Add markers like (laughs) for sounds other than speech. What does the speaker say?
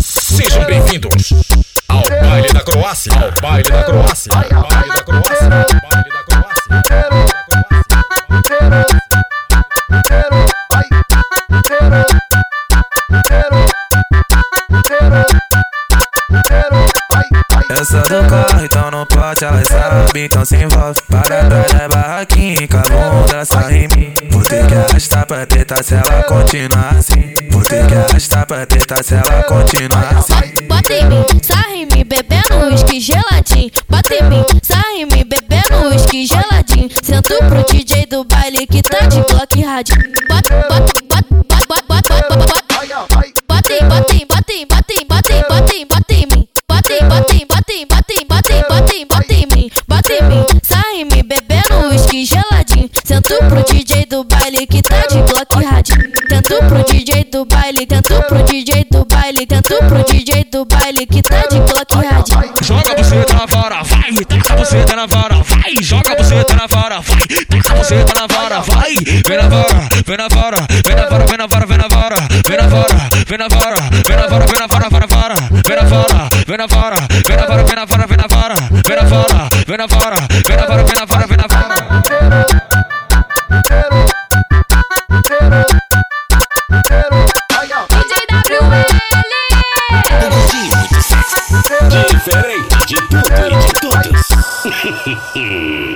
Sejam bem-vindos ao baile da Croácia, ao baile da Croácia, ao baile da Croácia, ao baile da Croácia. Essa do carro, então não pode, ela sabe, então se envolve Para trás da barraquinha, com a bunda só em mim arrastar pra tentar se ela continuar assim Vou ter que arrastar pra tentar se ela continuar assim Bota em mim, sarra em mim, bebendo uísque geladinho. Bota em mim, sarra em mim, bebendo uísque geladinho. Sento pro DJ do baile que tá de bloco e radinho. Bota, bota, bota, bota, bota, bota, bota, bota. Em, bota em, bota em, bota em, bota em, bota em, bota em mim. Bota em, bota em, bota em, bota em, bota em, bota em, bota em mim. Bota em mim, sarra em mim, bebendo uísque geladinho. Sento pro DJ que tá de e radinho. Tento pro DJ do baile, tento pro DJ do baile, tento pro DJ do baile que tá de e radinho. Joga você na vara, vai, taca você na vara, vai, joga você na vara, vai, taca você na vara, vai, vem na vara, vem na vara, vem na vara, vem na vara, vem na vara, vem na vara, vem na vara, vem na vara, vem na vara, vem na vara, vem na vara, vem na vara, vem na vara, vem na vara, vem na vara, vem na vara, vem na vara, vem na vara, Diferente de tudo e de todos. (laughs)